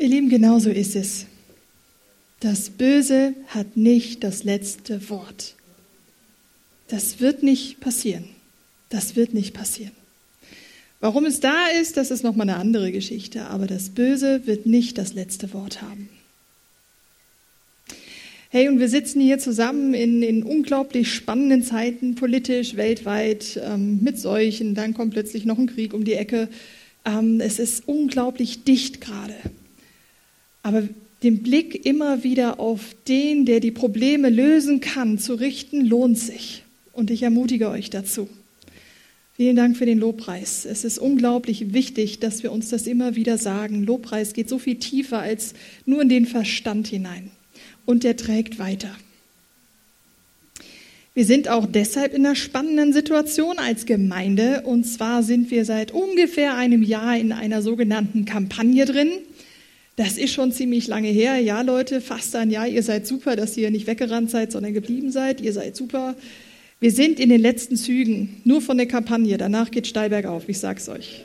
Ihr Lieben, genau so ist es. Das Böse hat nicht das letzte Wort. Das wird nicht passieren. Das wird nicht passieren. Warum es da ist, das ist nochmal eine andere Geschichte, aber das Böse wird nicht das letzte Wort haben. Hey, und wir sitzen hier zusammen in, in unglaublich spannenden Zeiten, politisch, weltweit, ähm, mit Seuchen, dann kommt plötzlich noch ein Krieg um die Ecke. Ähm, es ist unglaublich dicht gerade. Aber den Blick immer wieder auf den, der die Probleme lösen kann, zu richten, lohnt sich. Und ich ermutige euch dazu. Vielen Dank für den Lobpreis. Es ist unglaublich wichtig, dass wir uns das immer wieder sagen. Lobpreis geht so viel tiefer als nur in den Verstand hinein und der trägt weiter. Wir sind auch deshalb in einer spannenden Situation als Gemeinde. Und zwar sind wir seit ungefähr einem Jahr in einer sogenannten Kampagne drin. Das ist schon ziemlich lange her. Ja, Leute, fast ein Jahr. Ihr seid super, dass ihr nicht weggerannt seid, sondern geblieben seid. Ihr seid super. Wir sind in den letzten Zügen, nur von der Kampagne. Danach geht steil bergauf, ich sag's euch.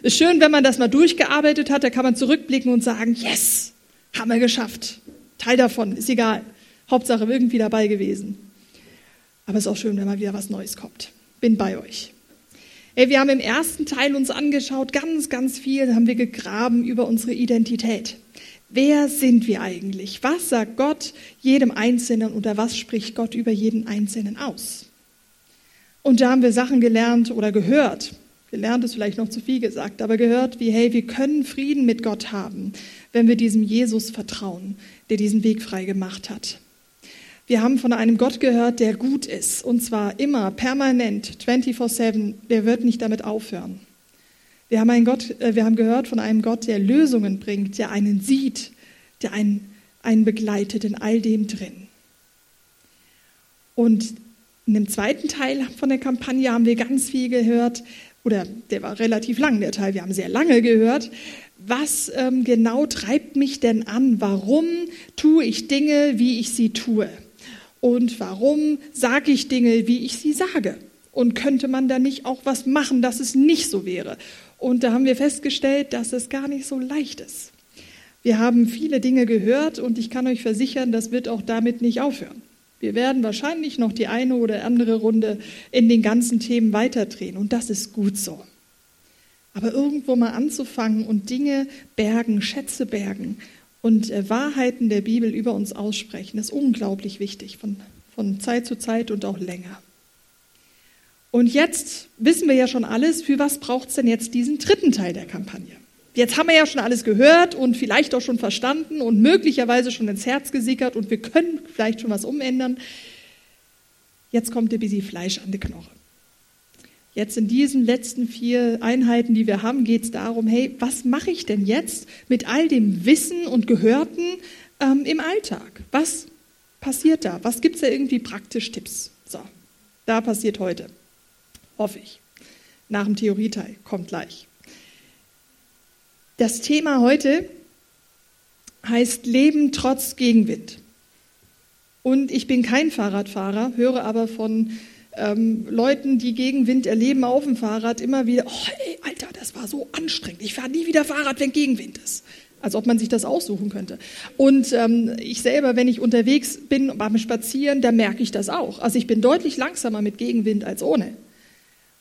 Ist schön, wenn man das mal durchgearbeitet hat, da kann man zurückblicken und sagen, yes, haben wir geschafft. Teil davon, ist egal. Hauptsache irgendwie dabei gewesen. Aber es ist auch schön, wenn mal wieder was Neues kommt. Bin bei euch. Ey, wir haben im ersten Teil uns angeschaut, ganz, ganz viel haben wir gegraben über unsere Identität. Wer sind wir eigentlich? Was sagt Gott jedem Einzelnen oder was spricht Gott über jeden Einzelnen aus? Und da haben wir Sachen gelernt oder gehört. Gelernt ist vielleicht noch zu viel gesagt, aber gehört wie, hey, wir können Frieden mit Gott haben, wenn wir diesem Jesus vertrauen, der diesen Weg frei gemacht hat. Wir haben von einem Gott gehört, der gut ist, und zwar immer, permanent, 24-7, der wird nicht damit aufhören. Wir haben, einen Gott, äh, wir haben gehört von einem Gott, der Lösungen bringt, der einen sieht, der einen, einen begleitet in all dem drin. Und in dem zweiten Teil von der Kampagne haben wir ganz viel gehört, oder der war relativ lang, der Teil, wir haben sehr lange gehört, was ähm, genau treibt mich denn an? Warum tue ich Dinge, wie ich sie tue? Und warum sage ich Dinge, wie ich sie sage? Und könnte man da nicht auch was machen, dass es nicht so wäre? Und da haben wir festgestellt, dass es gar nicht so leicht ist. Wir haben viele Dinge gehört und ich kann euch versichern, das wird auch damit nicht aufhören. Wir werden wahrscheinlich noch die eine oder andere Runde in den ganzen Themen weiterdrehen und das ist gut so. Aber irgendwo mal anzufangen und Dinge bergen, Schätze bergen und äh, Wahrheiten der Bibel über uns aussprechen, ist unglaublich wichtig, von, von Zeit zu Zeit und auch länger. Und jetzt wissen wir ja schon alles, für was braucht es denn jetzt diesen dritten Teil der Kampagne? Jetzt haben wir ja schon alles gehört und vielleicht auch schon verstanden und möglicherweise schon ins Herz gesickert und wir können vielleicht schon was umändern. Jetzt kommt ein bisschen Fleisch an die Knoche. Jetzt in diesen letzten vier Einheiten, die wir haben, geht es darum, hey, was mache ich denn jetzt mit all dem Wissen und Gehörten ähm, im Alltag? Was passiert da? Was gibt es da irgendwie praktisch Tipps? So, da passiert heute. Hoffe ich. Nach dem Theorieteil kommt gleich. Das Thema heute heißt Leben trotz Gegenwind. Und ich bin kein Fahrradfahrer, höre aber von ähm, Leuten, die Gegenwind erleben auf dem Fahrrad, immer wieder, oh ey, Alter, das war so anstrengend. Ich fahre nie wieder Fahrrad, wenn Gegenwind ist. Als ob man sich das aussuchen könnte. Und ähm, ich selber, wenn ich unterwegs bin beim Spazieren, da merke ich das auch. Also ich bin deutlich langsamer mit Gegenwind als ohne.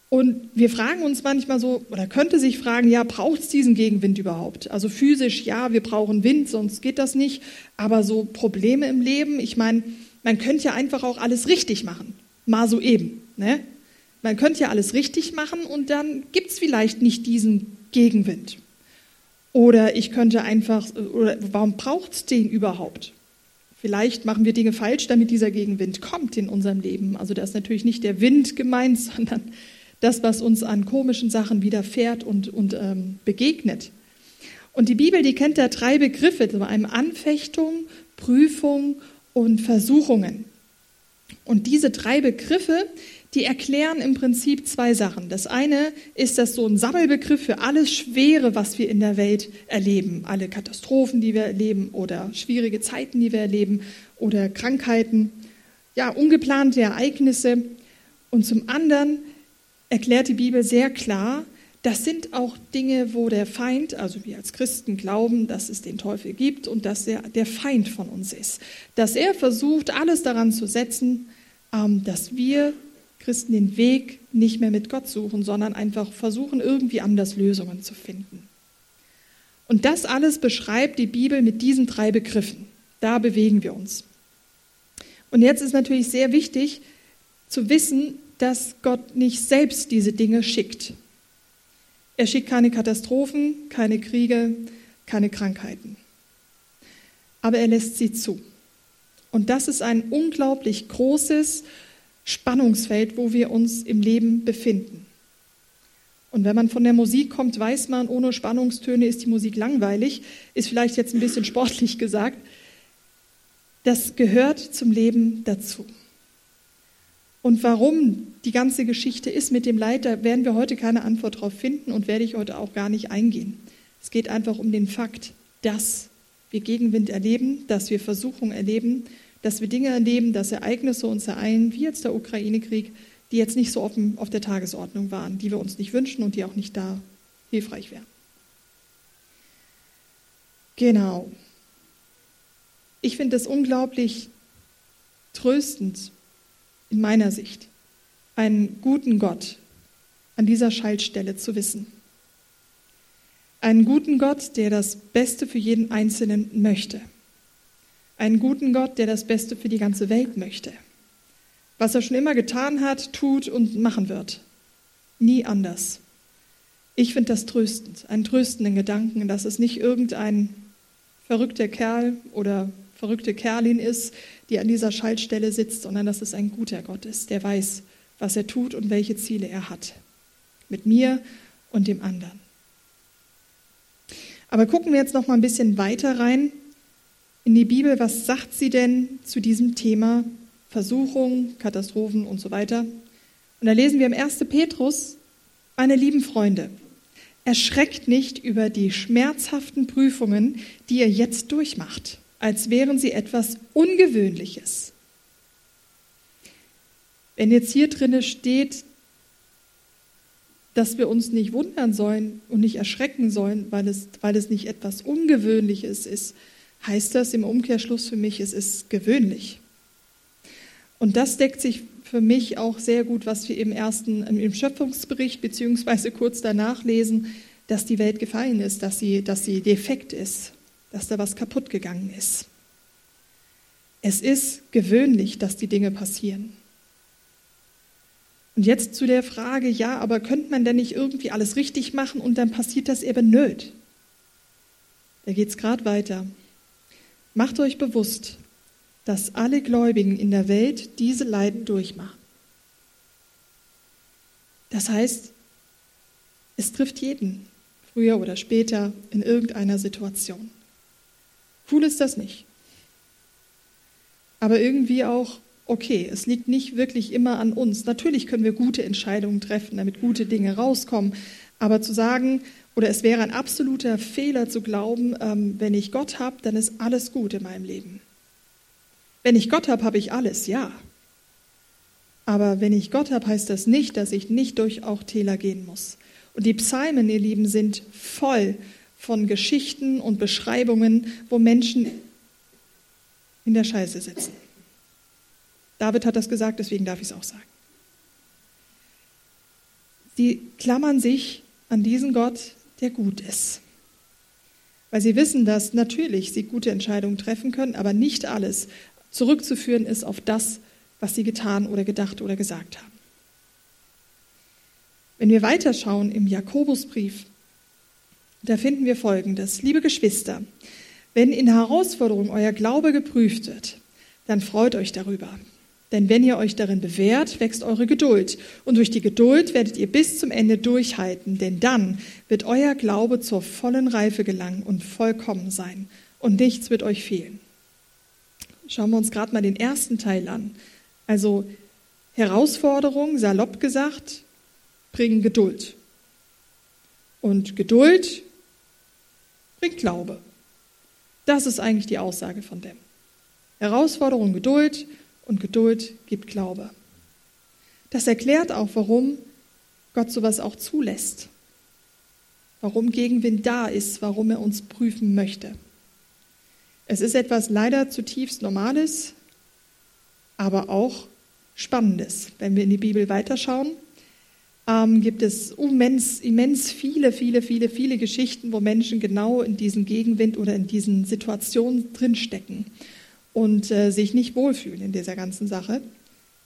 Und wir fragen uns manchmal so, oder könnte sich fragen, ja, braucht es diesen Gegenwind überhaupt? Also physisch, ja, wir brauchen Wind, sonst geht das nicht. Aber so Probleme im Leben, ich meine, man könnte ja einfach auch alles richtig machen mal so eben. Ne? Man könnte ja alles richtig machen und dann gibt es vielleicht nicht diesen Gegenwind. Oder ich könnte einfach, oder warum braucht es den überhaupt? Vielleicht machen wir Dinge falsch, damit dieser Gegenwind kommt in unserem Leben. Also da ist natürlich nicht der Wind gemeint, sondern das, was uns an komischen Sachen widerfährt und, und ähm, begegnet. Und die Bibel, die kennt da drei Begriffe, zu einem Anfechtung, Prüfung und Versuchungen. Und diese drei Begriffe, die erklären im Prinzip zwei Sachen. Das eine ist das so ein Sammelbegriff für alles Schwere, was wir in der Welt erleben. Alle Katastrophen, die wir erleben oder schwierige Zeiten, die wir erleben oder Krankheiten, ja, ungeplante Ereignisse. Und zum anderen erklärt die Bibel sehr klar, das sind auch Dinge, wo der Feind, also wir als Christen glauben, dass es den Teufel gibt und dass er der Feind von uns ist. Dass er versucht, alles daran zu setzen, dass wir Christen den Weg nicht mehr mit Gott suchen, sondern einfach versuchen, irgendwie anders Lösungen zu finden. Und das alles beschreibt die Bibel mit diesen drei Begriffen. Da bewegen wir uns. Und jetzt ist natürlich sehr wichtig zu wissen, dass Gott nicht selbst diese Dinge schickt. Er schickt keine Katastrophen, keine Kriege, keine Krankheiten. Aber er lässt sie zu. Und das ist ein unglaublich großes Spannungsfeld, wo wir uns im Leben befinden. Und wenn man von der Musik kommt, weiß man, ohne Spannungstöne ist die Musik langweilig, ist vielleicht jetzt ein bisschen sportlich gesagt. Das gehört zum Leben dazu. Und warum die ganze Geschichte ist mit dem Leid, da werden wir heute keine Antwort darauf finden und werde ich heute auch gar nicht eingehen. Es geht einfach um den Fakt, dass wir Gegenwind erleben, dass wir Versuchung erleben, dass wir Dinge erleben, dass Ereignisse uns ereilen, wie jetzt der Ukraine-Krieg, die jetzt nicht so offen auf der Tagesordnung waren, die wir uns nicht wünschen und die auch nicht da hilfreich wären. Genau. Ich finde es unglaublich tröstend, in meiner Sicht, einen guten Gott an dieser Schaltstelle zu wissen. Einen guten Gott, der das Beste für jeden Einzelnen möchte. Einen guten Gott, der das Beste für die ganze Welt möchte. Was er schon immer getan hat, tut und machen wird. Nie anders. Ich finde das tröstend, einen tröstenden Gedanken, dass es nicht irgendein verrückter Kerl oder verrückte Kerlin ist, die an dieser Schaltstelle sitzt, sondern dass es ein guter Gott ist, der weiß, was er tut und welche Ziele er hat. Mit mir und dem anderen. Aber gucken wir jetzt noch mal ein bisschen weiter rein in die Bibel. Was sagt sie denn zu diesem Thema Versuchung, Katastrophen und so weiter? Und da lesen wir im 1. Petrus, meine lieben Freunde, erschreckt nicht über die schmerzhaften Prüfungen, die ihr jetzt durchmacht als wären sie etwas Ungewöhnliches. Wenn jetzt hier drinne steht, dass wir uns nicht wundern sollen und nicht erschrecken sollen, weil es, weil es nicht etwas Ungewöhnliches ist, heißt das im Umkehrschluss für mich, es ist gewöhnlich. Und das deckt sich für mich auch sehr gut, was wir im ersten, im Schöpfungsbericht beziehungsweise kurz danach lesen, dass die Welt gefallen ist, dass sie, dass sie defekt ist dass da was kaputt gegangen ist. Es ist gewöhnlich, dass die Dinge passieren. Und jetzt zu der Frage, ja, aber könnte man denn nicht irgendwie alles richtig machen und dann passiert das eben nöt? Da geht es gerade weiter. Macht euch bewusst, dass alle Gläubigen in der Welt diese Leiden durchmachen. Das heißt, es trifft jeden, früher oder später, in irgendeiner Situation. Cool ist das nicht. Aber irgendwie auch, okay, es liegt nicht wirklich immer an uns. Natürlich können wir gute Entscheidungen treffen, damit gute Dinge rauskommen. Aber zu sagen, oder es wäre ein absoluter Fehler zu glauben, ähm, wenn ich Gott habe, dann ist alles gut in meinem Leben. Wenn ich Gott habe, habe ich alles, ja. Aber wenn ich Gott habe, heißt das nicht, dass ich nicht durch auch Täler gehen muss. Und die Psalmen, ihr Lieben, sind voll von Geschichten und Beschreibungen, wo Menschen in der Scheiße sitzen. David hat das gesagt, deswegen darf ich es auch sagen. Sie klammern sich an diesen Gott, der gut ist. Weil sie wissen, dass natürlich sie gute Entscheidungen treffen können, aber nicht alles zurückzuführen ist auf das, was sie getan oder gedacht oder gesagt haben. Wenn wir weiterschauen im Jakobusbrief, da finden wir Folgendes. Liebe Geschwister, wenn in Herausforderungen euer Glaube geprüft wird, dann freut euch darüber. Denn wenn ihr euch darin bewährt, wächst eure Geduld. Und durch die Geduld werdet ihr bis zum Ende durchhalten. Denn dann wird euer Glaube zur vollen Reife gelangen und vollkommen sein. Und nichts wird euch fehlen. Schauen wir uns gerade mal den ersten Teil an. Also Herausforderung, salopp gesagt, bringen Geduld. Und Geduld bringt Glaube. Das ist eigentlich die Aussage von dem. Herausforderung, Geduld und Geduld gibt Glaube. Das erklärt auch, warum Gott sowas auch zulässt. warum Gegenwind da ist, warum er uns prüfen möchte. Es ist etwas leider zutiefst Normales, aber auch Spannendes. Wenn wir in die Bibel weiterschauen, ähm, gibt es immens, immens viele, viele, viele, viele Geschichten, wo Menschen genau in diesem Gegenwind oder in diesen Situationen drinstecken und äh, sich nicht wohlfühlen in dieser ganzen Sache,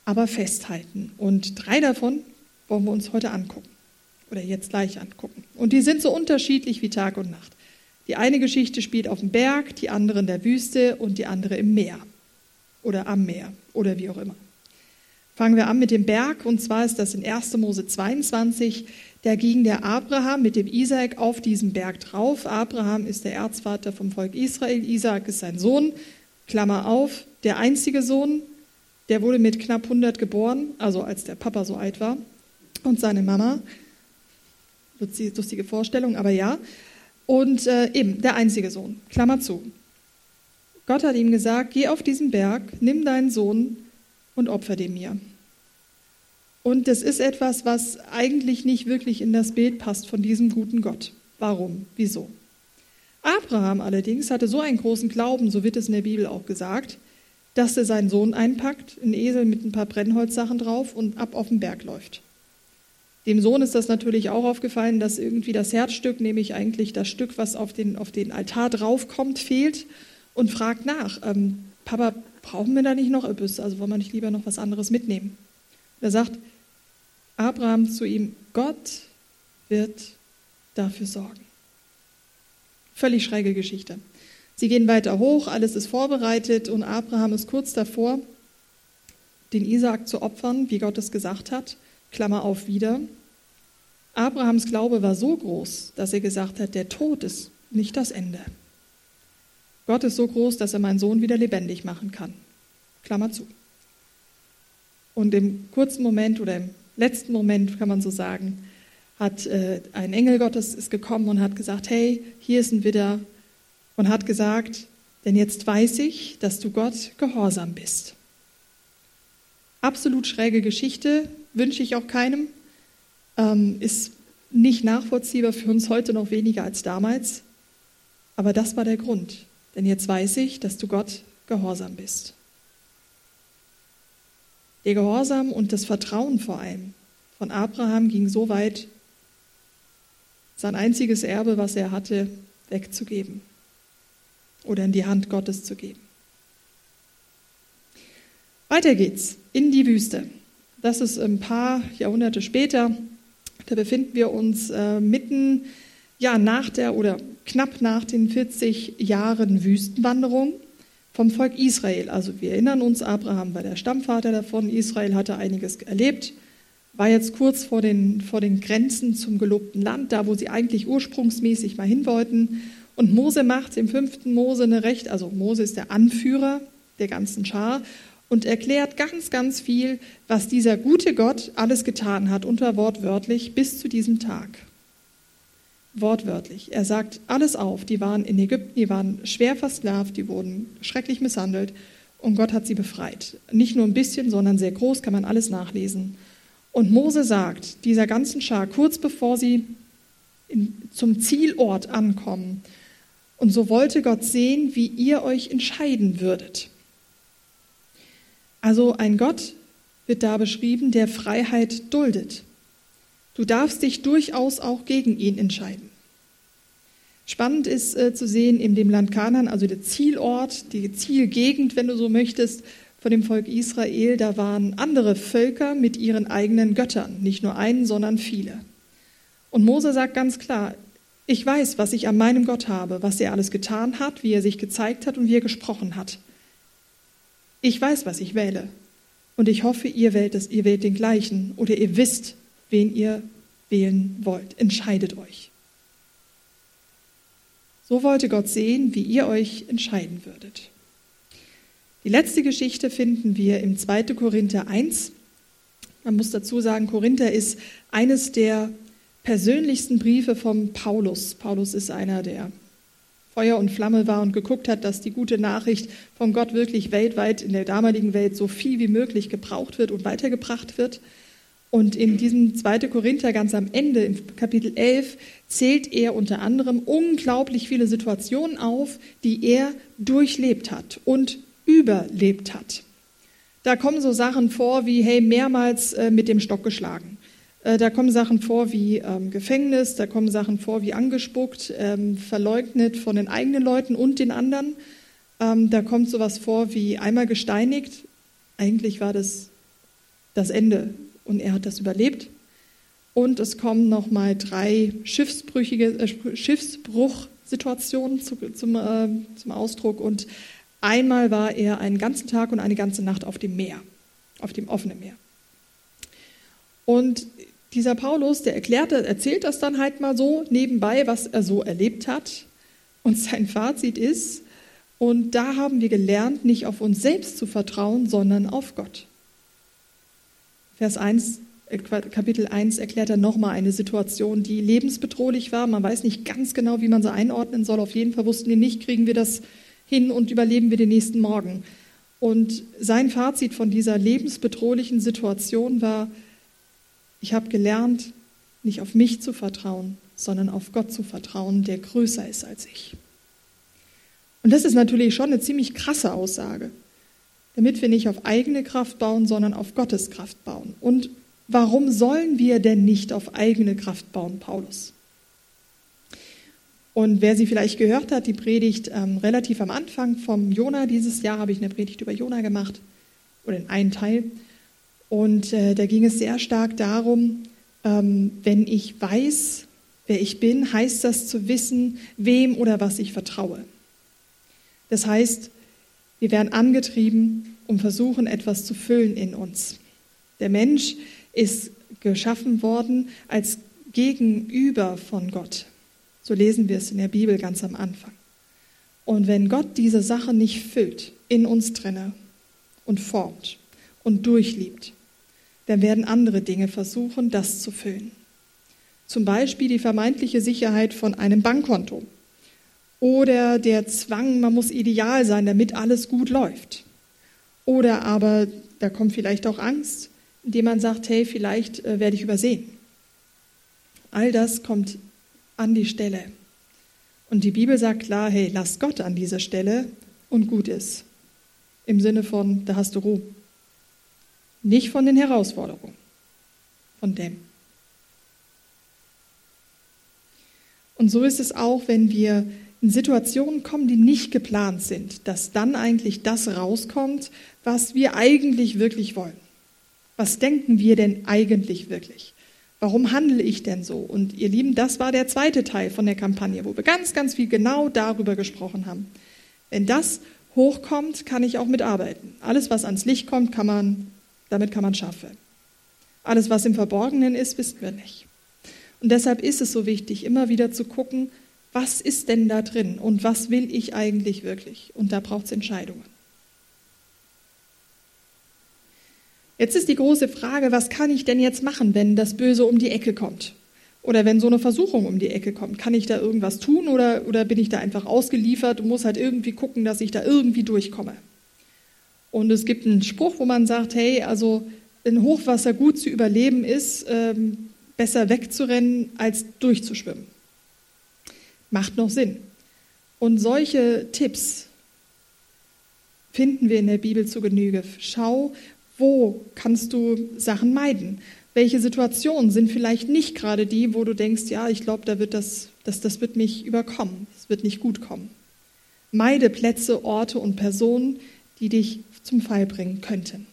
aber festhalten. Und drei davon wollen wir uns heute angucken oder jetzt gleich angucken. Und die sind so unterschiedlich wie Tag und Nacht. Die eine Geschichte spielt auf dem Berg, die andere in der Wüste und die andere im Meer oder am Meer oder wie auch immer. Fangen wir an mit dem Berg, und zwar ist das in 1. Mose 22. Da ging der Abraham mit dem Isaak auf diesen Berg drauf. Abraham ist der Erzvater vom Volk Israel, Isaak ist sein Sohn, Klammer auf, der einzige Sohn, der wurde mit knapp 100 geboren, also als der Papa so alt war, und seine Mama. Lustige Vorstellung, aber ja. Und äh, eben der einzige Sohn, Klammer zu. Gott hat ihm gesagt, geh auf diesen Berg, nimm deinen Sohn und opfer den mir. Und das ist etwas, was eigentlich nicht wirklich in das Bild passt von diesem guten Gott. Warum? Wieso? Abraham allerdings hatte so einen großen Glauben, so wird es in der Bibel auch gesagt, dass er seinen Sohn einpackt, einen Esel mit ein paar Brennholzsachen drauf und ab auf den Berg läuft. Dem Sohn ist das natürlich auch aufgefallen, dass irgendwie das Herzstück, nämlich eigentlich das Stück, was auf den, auf den Altar draufkommt, fehlt und fragt nach. Ähm, Papa, brauchen wir da nicht noch etwas? Also wollen wir nicht lieber noch was anderes mitnehmen? Da sagt Abraham zu ihm, Gott wird dafür sorgen. Völlig schräge Geschichte. Sie gehen weiter hoch, alles ist vorbereitet und Abraham ist kurz davor, den Isaak zu opfern, wie Gott es gesagt hat. Klammer auf wieder. Abrahams Glaube war so groß, dass er gesagt hat, der Tod ist nicht das Ende. Gott ist so groß, dass er meinen Sohn wieder lebendig machen kann. Klammer zu. Und im kurzen Moment oder im letzten Moment, kann man so sagen, hat äh, ein Engel Gottes ist gekommen und hat gesagt, hey, hier ist ein Widder und hat gesagt, denn jetzt weiß ich, dass du Gott gehorsam bist. Absolut schräge Geschichte, wünsche ich auch keinem, ähm, ist nicht nachvollziehbar für uns heute noch weniger als damals. Aber das war der Grund. Denn jetzt weiß ich, dass du Gott gehorsam bist. Der Gehorsam und das Vertrauen vor allem von Abraham ging so weit, sein einziges Erbe, was er hatte, wegzugeben oder in die Hand Gottes zu geben. Weiter geht's in die Wüste. Das ist ein paar Jahrhunderte später. Da befinden wir uns äh, mitten ja, nach der oder knapp nach den 40 Jahren Wüstenwanderung vom Volk Israel. Also wir erinnern uns, Abraham war der Stammvater davon, Israel hatte einiges erlebt, war jetzt kurz vor den, vor den Grenzen zum gelobten Land, da wo sie eigentlich ursprungsmäßig mal hin wollten. Und Mose macht im fünften Mose eine Recht, also Mose ist der Anführer der ganzen Schar und erklärt ganz, ganz viel, was dieser gute Gott alles getan hat, unter wortwörtlich bis zu diesem Tag. Wortwörtlich. Er sagt alles auf. Die waren in Ägypten, die waren schwer versklavt, die wurden schrecklich misshandelt und Gott hat sie befreit. Nicht nur ein bisschen, sondern sehr groß, kann man alles nachlesen. Und Mose sagt dieser ganzen Schar, kurz bevor sie zum Zielort ankommen, und so wollte Gott sehen, wie ihr euch entscheiden würdet. Also ein Gott wird da beschrieben, der Freiheit duldet. Du darfst dich durchaus auch gegen ihn entscheiden. Spannend ist äh, zu sehen in dem Land Kanaan, also der Zielort, die Zielgegend, wenn du so möchtest, von dem Volk Israel, da waren andere Völker mit ihren eigenen Göttern, nicht nur einen, sondern viele. Und Mose sagt ganz klar, ich weiß, was ich an meinem Gott habe, was er alles getan hat, wie er sich gezeigt hat und wie er gesprochen hat. Ich weiß, was ich wähle. Und ich hoffe, ihr wählt es, ihr wählt den gleichen oder ihr wisst, wen ihr wählen wollt. Entscheidet euch. So wollte Gott sehen, wie ihr euch entscheiden würdet. Die letzte Geschichte finden wir im 2. Korinther 1. Man muss dazu sagen, Korinther ist eines der persönlichsten Briefe von Paulus. Paulus ist einer der Feuer und Flamme war und geguckt hat, dass die gute Nachricht von Gott wirklich weltweit in der damaligen Welt so viel wie möglich gebraucht wird und weitergebracht wird. Und in diesem 2. Korinther ganz am Ende, im Kapitel 11, zählt er unter anderem unglaublich viele Situationen auf, die er durchlebt hat und überlebt hat. Da kommen so Sachen vor wie, hey, mehrmals äh, mit dem Stock geschlagen. Äh, da kommen Sachen vor wie ähm, Gefängnis, da kommen Sachen vor wie angespuckt, ähm, verleugnet von den eigenen Leuten und den anderen. Ähm, da kommt sowas vor wie einmal gesteinigt. Eigentlich war das das Ende und er hat das überlebt. Und es kommen nochmal drei schiffsbrüchige, äh, Schiffsbruchsituationen zu, zum, äh, zum Ausdruck. Und einmal war er einen ganzen Tag und eine ganze Nacht auf dem Meer, auf dem offenen Meer. Und dieser Paulus, der erklärt, erzählt das dann halt mal so nebenbei, was er so erlebt hat. Und sein Fazit ist, und da haben wir gelernt, nicht auf uns selbst zu vertrauen, sondern auf Gott. Vers 1, äh, Kapitel 1 erklärt er nochmal eine Situation, die lebensbedrohlich war. Man weiß nicht ganz genau, wie man sie einordnen soll. Auf jeden Fall wussten die nicht, kriegen wir das hin und überleben wir den nächsten Morgen. Und sein Fazit von dieser lebensbedrohlichen Situation war, ich habe gelernt, nicht auf mich zu vertrauen, sondern auf Gott zu vertrauen, der größer ist als ich. Und das ist natürlich schon eine ziemlich krasse Aussage damit wir nicht auf eigene Kraft bauen, sondern auf Gottes Kraft bauen. Und warum sollen wir denn nicht auf eigene Kraft bauen, Paulus? Und wer sie vielleicht gehört hat, die Predigt ähm, relativ am Anfang vom Jona dieses Jahr habe ich eine Predigt über Jona gemacht oder in einen Teil. Und äh, da ging es sehr stark darum, ähm, wenn ich weiß, wer ich bin, heißt das zu wissen, wem oder was ich vertraue. Das heißt, wir werden angetrieben, um versuchen, etwas zu füllen in uns. Der Mensch ist geschaffen worden als Gegenüber von Gott. So lesen wir es in der Bibel ganz am Anfang. Und wenn Gott diese Sache nicht füllt, in uns drinne und formt und durchliebt, dann werden andere Dinge versuchen, das zu füllen. Zum Beispiel die vermeintliche Sicherheit von einem Bankkonto oder der Zwang, man muss ideal sein, damit alles gut läuft. Oder aber da kommt vielleicht auch Angst, indem man sagt, hey, vielleicht äh, werde ich übersehen. All das kommt an die Stelle. Und die Bibel sagt klar, hey, lass Gott an dieser Stelle und gut ist. Im Sinne von, da hast du Ruhe. Nicht von den Herausforderungen, von dem. Und so ist es auch, wenn wir in Situationen kommen, die nicht geplant sind, dass dann eigentlich das rauskommt, was wir eigentlich wirklich wollen. Was denken wir denn eigentlich wirklich? Warum handle ich denn so? Und ihr Lieben, das war der zweite Teil von der Kampagne, wo wir ganz, ganz viel genau darüber gesprochen haben. Wenn das hochkommt, kann ich auch mitarbeiten. Alles, was ans Licht kommt, kann man, damit kann man schaffen. Alles, was im Verborgenen ist, wissen wir nicht. Und deshalb ist es so wichtig, immer wieder zu gucken, was ist denn da drin und was will ich eigentlich wirklich? Und da braucht es Entscheidungen. Jetzt ist die große Frage, was kann ich denn jetzt machen, wenn das Böse um die Ecke kommt? Oder wenn so eine Versuchung um die Ecke kommt, kann ich da irgendwas tun oder, oder bin ich da einfach ausgeliefert und muss halt irgendwie gucken, dass ich da irgendwie durchkomme? Und es gibt einen Spruch, wo man sagt, hey, also in Hochwasser gut zu überleben ist, ähm, besser wegzurennen als durchzuschwimmen macht noch Sinn. Und solche Tipps finden wir in der Bibel zu Genüge. Schau, wo kannst du Sachen meiden? Welche Situationen sind vielleicht nicht gerade die, wo du denkst, ja, ich glaube, da wird das, das, das wird mich überkommen, es wird nicht gut kommen. Meide Plätze, Orte und Personen, die dich zum Fall bringen könnten.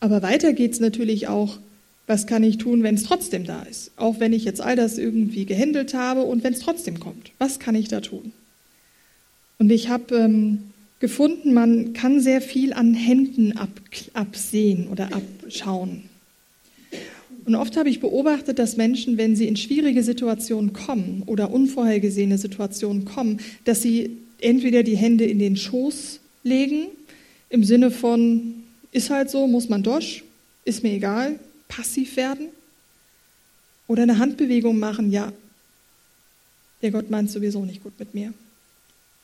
Aber weiter geht es natürlich auch was kann ich tun, wenn es trotzdem da ist? Auch wenn ich jetzt all das irgendwie gehandelt habe und wenn es trotzdem kommt. Was kann ich da tun? Und ich habe ähm, gefunden, man kann sehr viel an Händen ab, absehen oder abschauen. Und oft habe ich beobachtet, dass Menschen, wenn sie in schwierige Situationen kommen oder unvorhergesehene Situationen kommen, dass sie entweder die Hände in den Schoß legen, im Sinne von, ist halt so, muss man durch, ist mir egal, passiv werden oder eine Handbewegung machen, ja, der Gott meint sowieso nicht gut mit mir.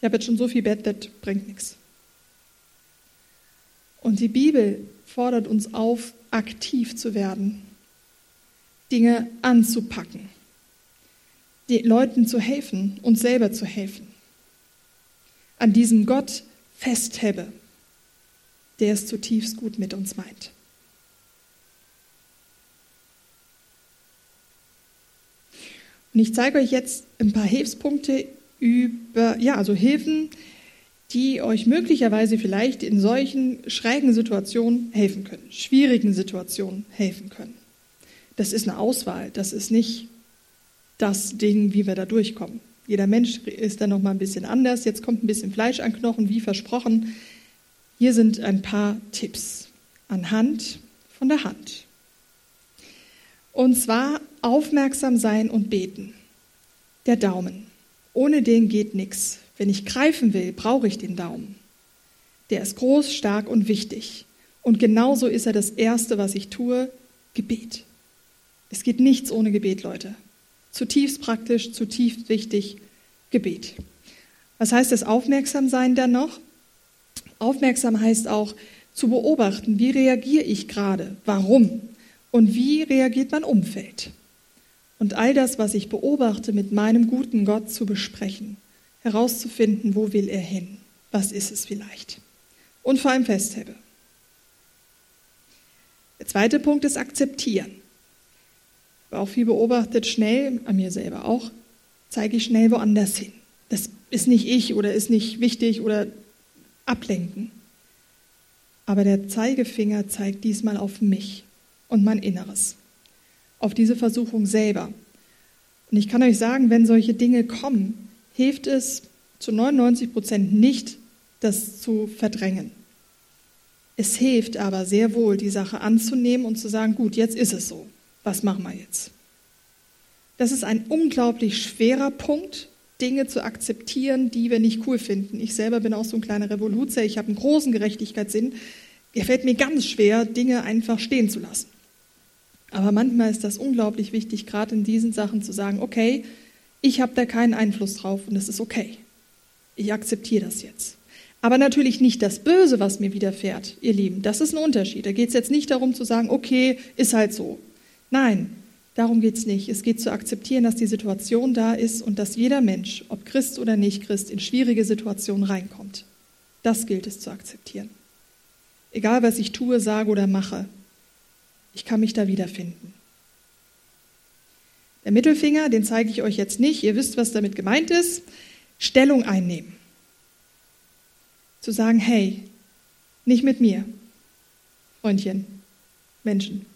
Ich habe jetzt schon so viel Bett, das bringt nichts. Und die Bibel fordert uns auf, aktiv zu werden, Dinge anzupacken, den Leuten zu helfen, uns selber zu helfen. An diesem Gott festhebe, der es zutiefst gut mit uns meint. Und ich zeige euch jetzt ein paar Hilfspunkte über, ja, also Hilfen, die euch möglicherweise vielleicht in solchen schrägen Situationen helfen können, schwierigen Situationen helfen können. Das ist eine Auswahl, das ist nicht das Ding, wie wir da durchkommen. Jeder Mensch ist da noch mal ein bisschen anders. Jetzt kommt ein bisschen Fleisch an Knochen, wie versprochen. Hier sind ein paar Tipps anhand von der Hand. Und zwar aufmerksam sein und beten. Der Daumen. Ohne den geht nichts. Wenn ich greifen will, brauche ich den Daumen. Der ist groß, stark und wichtig. Und genauso ist er das Erste, was ich tue, Gebet. Es geht nichts ohne Gebet, Leute. Zutiefst praktisch, zutiefst wichtig, Gebet. Was heißt das Aufmerksamsein dann noch? Aufmerksam heißt auch zu beobachten, wie reagiere ich gerade, warum und wie reagiert mein Umfeld. Und all das, was ich beobachte, mit meinem guten Gott zu besprechen herauszufinden, wo will er hin, was ist es vielleicht. Und vor allem festhebe. Der zweite Punkt ist akzeptieren. Ich habe auch viel beobachtet, schnell, an mir selber auch, zeige ich schnell woanders hin. Das ist nicht ich oder ist nicht wichtig oder ablenken. Aber der Zeigefinger zeigt diesmal auf mich und mein Inneres, auf diese Versuchung selber. Und ich kann euch sagen, wenn solche Dinge kommen, hilft es zu 99 Prozent nicht, das zu verdrängen. Es hilft aber sehr wohl, die Sache anzunehmen und zu sagen, gut, jetzt ist es so. Was machen wir jetzt? Das ist ein unglaublich schwerer Punkt, Dinge zu akzeptieren, die wir nicht cool finden. Ich selber bin auch so ein kleiner Revoluzer, ich habe einen großen Gerechtigkeitssinn. Es fällt mir ganz schwer, Dinge einfach stehen zu lassen. Aber manchmal ist das unglaublich wichtig, gerade in diesen Sachen zu sagen, okay, ich habe da keinen Einfluss drauf und es ist okay. Ich akzeptiere das jetzt. Aber natürlich nicht das Böse, was mir widerfährt, ihr Lieben. Das ist ein Unterschied. Da geht es jetzt nicht darum zu sagen, okay, ist halt so. Nein, darum geht es nicht. Es geht zu akzeptieren, dass die Situation da ist und dass jeder Mensch, ob Christ oder nicht Christ, in schwierige Situationen reinkommt. Das gilt es zu akzeptieren. Egal, was ich tue, sage oder mache, ich kann mich da wiederfinden. Der Mittelfinger, den zeige ich euch jetzt nicht. Ihr wisst, was damit gemeint ist. Stellung einnehmen. Zu sagen, hey, nicht mit mir, Freundchen, Menschen.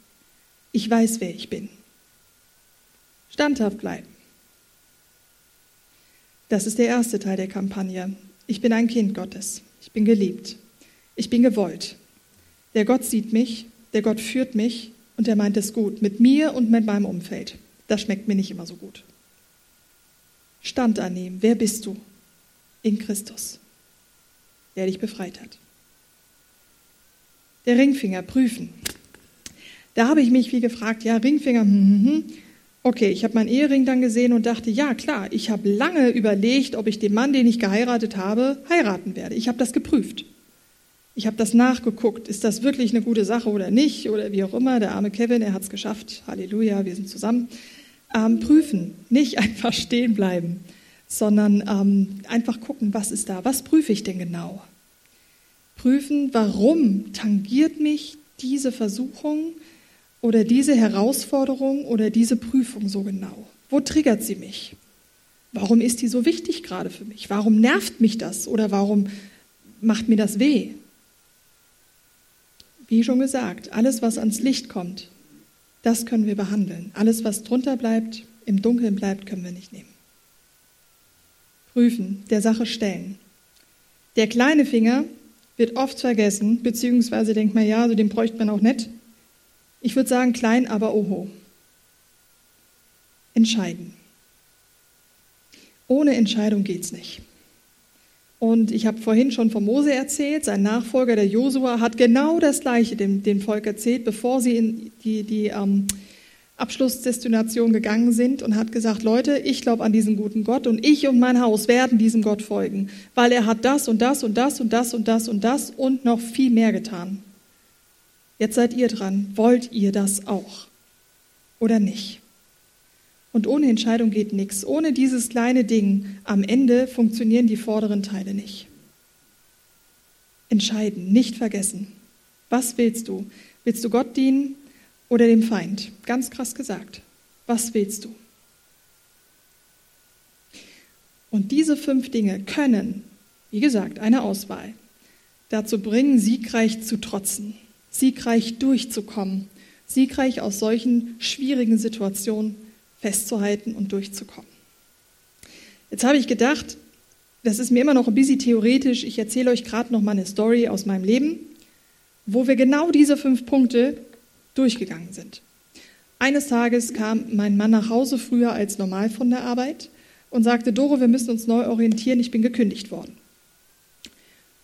Ich weiß, wer ich bin. Standhaft bleiben. Das ist der erste Teil der Kampagne. Ich bin ein Kind Gottes. Ich bin geliebt. Ich bin gewollt. Der Gott sieht mich, der Gott führt mich und er meint es gut mit mir und mit meinem Umfeld das schmeckt mir nicht immer so gut. Stand annehmen. Wer bist du? In Christus, der dich befreit hat. Der Ringfinger prüfen. Da habe ich mich wie gefragt, ja, Ringfinger, hm, hm, hm. Okay, ich habe meinen Ehering dann gesehen und dachte, ja klar, ich habe lange überlegt, ob ich den Mann, den ich geheiratet habe, heiraten werde. Ich habe das geprüft. Ich habe das nachgeguckt. Ist das wirklich eine gute Sache oder nicht? Oder wie auch immer. Der arme Kevin, er hat es geschafft. Halleluja, wir sind zusammen ähm, prüfen, nicht einfach stehen bleiben, sondern ähm, einfach gucken, was ist da, was prüfe ich denn genau? Prüfen, warum tangiert mich diese Versuchung oder diese Herausforderung oder diese Prüfung so genau? Wo triggert sie mich? Warum ist die so wichtig gerade für mich? Warum nervt mich das oder warum macht mir das weh? Wie schon gesagt, alles, was ans Licht kommt, das können wir behandeln. Alles, was drunter bleibt, im Dunkeln bleibt, können wir nicht nehmen. Prüfen, der Sache stellen. Der kleine Finger wird oft vergessen, beziehungsweise denkt man, ja, so den bräuchte man auch nicht. Ich würde sagen, klein, aber oho. Entscheiden. Ohne Entscheidung geht's nicht. Und ich habe vorhin schon von Mose erzählt, sein Nachfolger, der Josua, hat genau das Gleiche dem, dem Volk erzählt, bevor sie in die, die, ähm, Abschlussdestination gegangen sind und hat gesagt, Leute, ich glaube an diesen guten Gott und ich und mein Haus werden diesem Gott folgen, weil er hat das und das und das und das und das und das und noch viel mehr getan. Jetzt seid ihr dran. Wollt ihr das auch oder nicht? Und ohne Entscheidung geht nichts. Ohne dieses kleine Ding am Ende funktionieren die vorderen Teile nicht. Entscheiden, nicht vergessen. Was willst du? Willst du Gott dienen oder dem Feind? Ganz krass gesagt. Was willst du? Und diese fünf Dinge können, wie gesagt, eine Auswahl, dazu bringen, siegreich zu trotzen, siegreich durchzukommen, siegreich aus solchen schwierigen Situationen festzuhalten und durchzukommen. Jetzt habe ich gedacht, das ist mir immer noch ein bisschen theoretisch. Ich erzähle euch gerade noch mal eine Story aus meinem Leben, wo wir genau diese fünf Punkte durchgegangen sind. Eines Tages kam mein Mann nach Hause früher als normal von der Arbeit und sagte, Doro, wir müssen uns neu orientieren, ich bin gekündigt worden.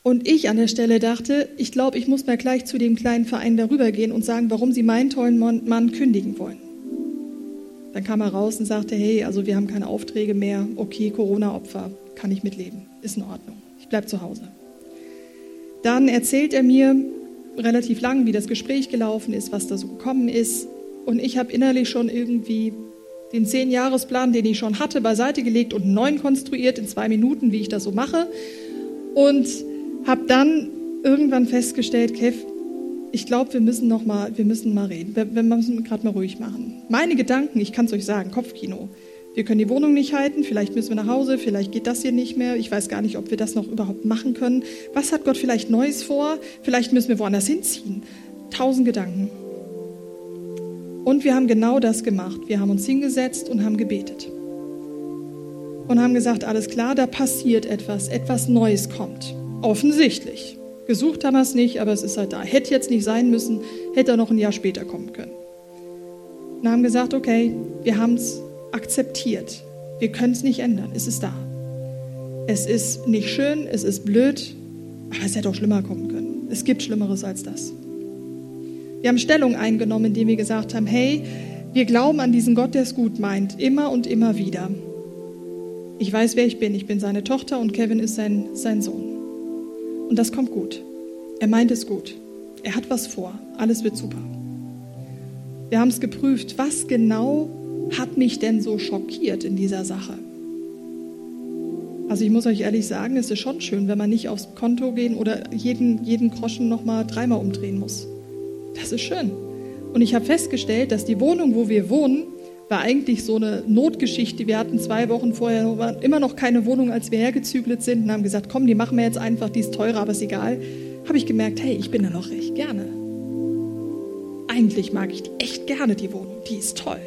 Und ich an der Stelle dachte, ich glaube, ich muss mal gleich zu dem kleinen Verein darüber gehen und sagen, warum sie meinen tollen Mann kündigen wollen. Dann kam er raus und sagte, hey, also wir haben keine Aufträge mehr, okay, Corona-Opfer, kann ich mitleben, ist in Ordnung, ich bleibe zu Hause. Dann erzählt er mir relativ lang, wie das Gespräch gelaufen ist, was da so gekommen ist. Und ich habe innerlich schon irgendwie den Zehn-Jahres-Plan, den ich schon hatte, beiseite gelegt und einen neuen konstruiert in zwei Minuten, wie ich das so mache. Und habe dann irgendwann festgestellt, Kev, ich glaube, wir müssen noch mal, wir müssen mal reden. Wir, wir müssen gerade mal ruhig machen. Meine Gedanken, ich kann es euch sagen, Kopfkino. Wir können die Wohnung nicht halten, vielleicht müssen wir nach Hause, vielleicht geht das hier nicht mehr. Ich weiß gar nicht, ob wir das noch überhaupt machen können. Was hat Gott vielleicht Neues vor? Vielleicht müssen wir woanders hinziehen. Tausend Gedanken. Und wir haben genau das gemacht. Wir haben uns hingesetzt und haben gebetet. Und haben gesagt, alles klar, da passiert etwas, etwas Neues kommt. Offensichtlich. Gesucht haben wir es nicht, aber es ist halt da. Hätte jetzt nicht sein müssen, hätte er noch ein Jahr später kommen können. Und haben gesagt, okay, wir haben es akzeptiert. Wir können es nicht ändern. Es ist da. Es ist nicht schön, es ist blöd, aber es hätte auch schlimmer kommen können. Es gibt Schlimmeres als das. Wir haben Stellung eingenommen, indem wir gesagt haben, hey, wir glauben an diesen Gott, der es gut meint, immer und immer wieder. Ich weiß, wer ich bin. Ich bin seine Tochter und Kevin ist sein, sein Sohn. Und das kommt gut. Er meint es gut. Er hat was vor. Alles wird super. Wir haben es geprüft, was genau hat mich denn so schockiert in dieser Sache? Also ich muss euch ehrlich sagen, es ist schon schön, wenn man nicht aufs Konto gehen oder jeden, jeden Groschen nochmal dreimal umdrehen muss. Das ist schön. Und ich habe festgestellt, dass die Wohnung, wo wir wohnen, war eigentlich so eine Notgeschichte. Wir hatten zwei Wochen vorher immer noch keine Wohnung, als wir hergezügelt sind und haben gesagt, komm, die machen wir jetzt einfach, die ist teurer, aber ist egal. Habe ich gemerkt, hey, ich bin da noch recht gerne. Eigentlich mag ich echt gerne die Wohnung, die ist toll.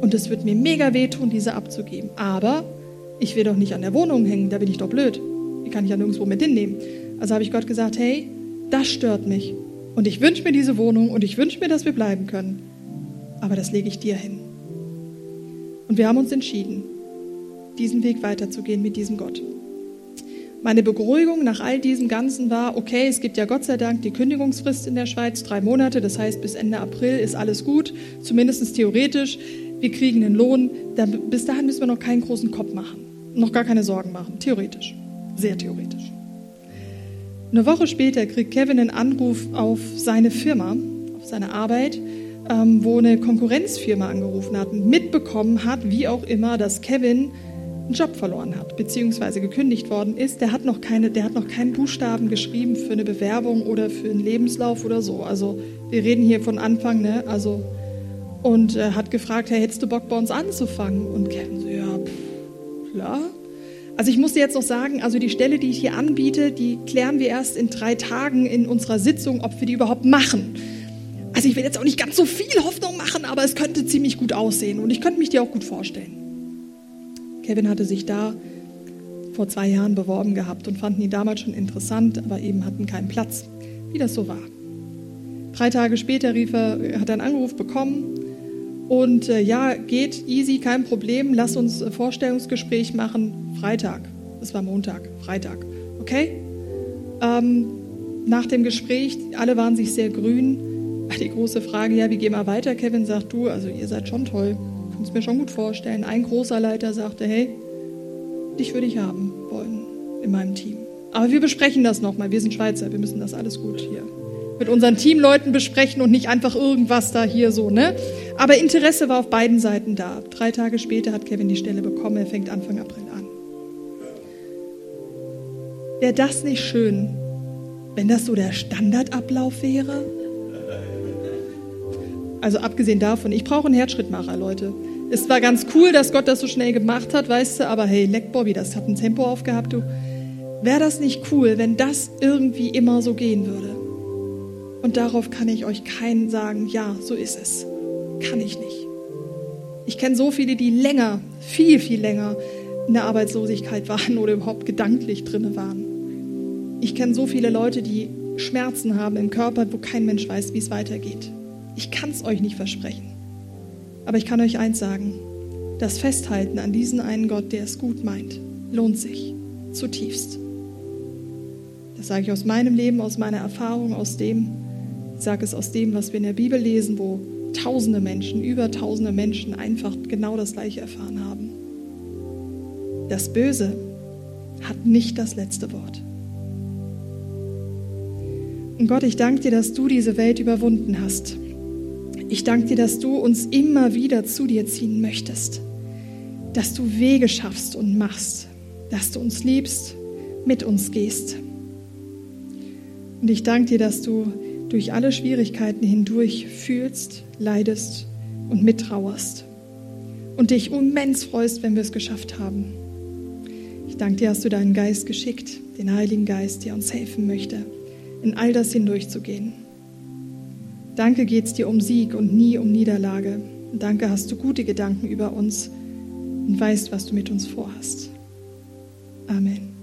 Und es wird mir mega wehtun, diese abzugeben. Aber ich will doch nicht an der Wohnung hängen, da bin ich doch blöd. Die kann ich ja nirgendwo mit hinnehmen. Also habe ich Gott gesagt, hey, das stört mich. Und ich wünsche mir diese Wohnung und ich wünsche mir, dass wir bleiben können. Aber das lege ich dir hin. Und wir haben uns entschieden, diesen Weg weiterzugehen mit diesem Gott. Meine Beruhigung nach all diesem Ganzen war, okay, es gibt ja Gott sei Dank die Kündigungsfrist in der Schweiz, drei Monate, das heißt bis Ende April ist alles gut, zumindest theoretisch wir kriegen einen Lohn. Bis dahin müssen wir noch keinen großen Kopf machen, noch gar keine Sorgen machen, theoretisch, sehr theoretisch. Eine Woche später kriegt Kevin einen Anruf auf seine Firma, auf seine Arbeit, ähm, wo eine Konkurrenzfirma angerufen hat und mitbekommen hat, wie auch immer, dass Kevin einen Job verloren hat, beziehungsweise gekündigt worden ist. Der hat noch keine, der hat noch keinen Buchstaben geschrieben für eine Bewerbung oder für einen Lebenslauf oder so. Also wir reden hier von Anfang, ne? Also und äh, hat gefragt, hey, hättest du Bock bei uns anzufangen? Und Kevin so, ja, pff, klar. Also ich muss dir jetzt noch sagen, also die Stelle, die ich hier anbiete, die klären wir erst in drei Tagen in unserer Sitzung, ob wir die überhaupt machen. Also ich will jetzt auch nicht ganz so viel Hoffnung machen, aber es könnte ziemlich gut aussehen und ich könnte mich dir auch gut vorstellen. Kevin hatte sich da vor zwei Jahren beworben gehabt und fanden ihn damals schon interessant, aber eben hatten keinen Platz, wie das so war. Drei Tage später rief er, hat er einen Anruf bekommen und äh, ja, geht easy, kein Problem. Lass uns ein Vorstellungsgespräch machen. Freitag. Das war Montag, Freitag. Okay? Ähm, nach dem Gespräch, alle waren sich sehr grün. Die große Frage, ja, wie gehen wir weiter? Kevin sagt, du, also ihr seid schon toll. Ich kann es mir schon gut vorstellen. Ein großer Leiter sagte, hey, dich würde ich haben wollen in meinem Team. Aber wir besprechen das nochmal. Wir sind Schweizer, wir müssen das alles gut hier mit unseren Teamleuten besprechen und nicht einfach irgendwas da hier so, ne? Aber Interesse war auf beiden Seiten da. Drei Tage später hat Kevin die Stelle bekommen. Er fängt Anfang April an. Wäre das nicht schön, wenn das so der Standardablauf wäre? Also abgesehen davon, ich brauche einen Herzschrittmacher, Leute. Es war ganz cool, dass Gott das so schnell gemacht hat, weißt du, aber hey, leck Bobby, das hat ein Tempo aufgehabt, du. Wäre das nicht cool, wenn das irgendwie immer so gehen würde? Und darauf kann ich euch keinen sagen, ja, so ist es. Kann ich nicht. Ich kenne so viele, die länger, viel, viel länger in der Arbeitslosigkeit waren oder überhaupt gedanklich drinne waren. Ich kenne so viele Leute, die Schmerzen haben im Körper, wo kein Mensch weiß, wie es weitergeht. Ich kann es euch nicht versprechen. Aber ich kann euch eins sagen. Das Festhalten an diesen einen Gott, der es gut meint, lohnt sich zutiefst. Das sage ich aus meinem Leben, aus meiner Erfahrung, aus dem, ich sage es aus dem, was wir in der Bibel lesen, wo tausende Menschen, über tausende Menschen einfach genau das Gleiche erfahren haben. Das Böse hat nicht das letzte Wort. Und Gott, ich danke dir, dass du diese Welt überwunden hast. Ich danke dir, dass du uns immer wieder zu dir ziehen möchtest, dass du Wege schaffst und machst, dass du uns liebst, mit uns gehst. Und ich danke dir, dass du durch alle Schwierigkeiten hindurch fühlst, leidest und mittrauerst und dich immens freust, wenn wir es geschafft haben. Ich danke dir, hast du deinen Geist geschickt, den Heiligen Geist, der uns helfen möchte, in all das hindurchzugehen. Danke geht es dir um Sieg und nie um Niederlage. Danke hast du gute Gedanken über uns und weißt, was du mit uns vorhast. Amen.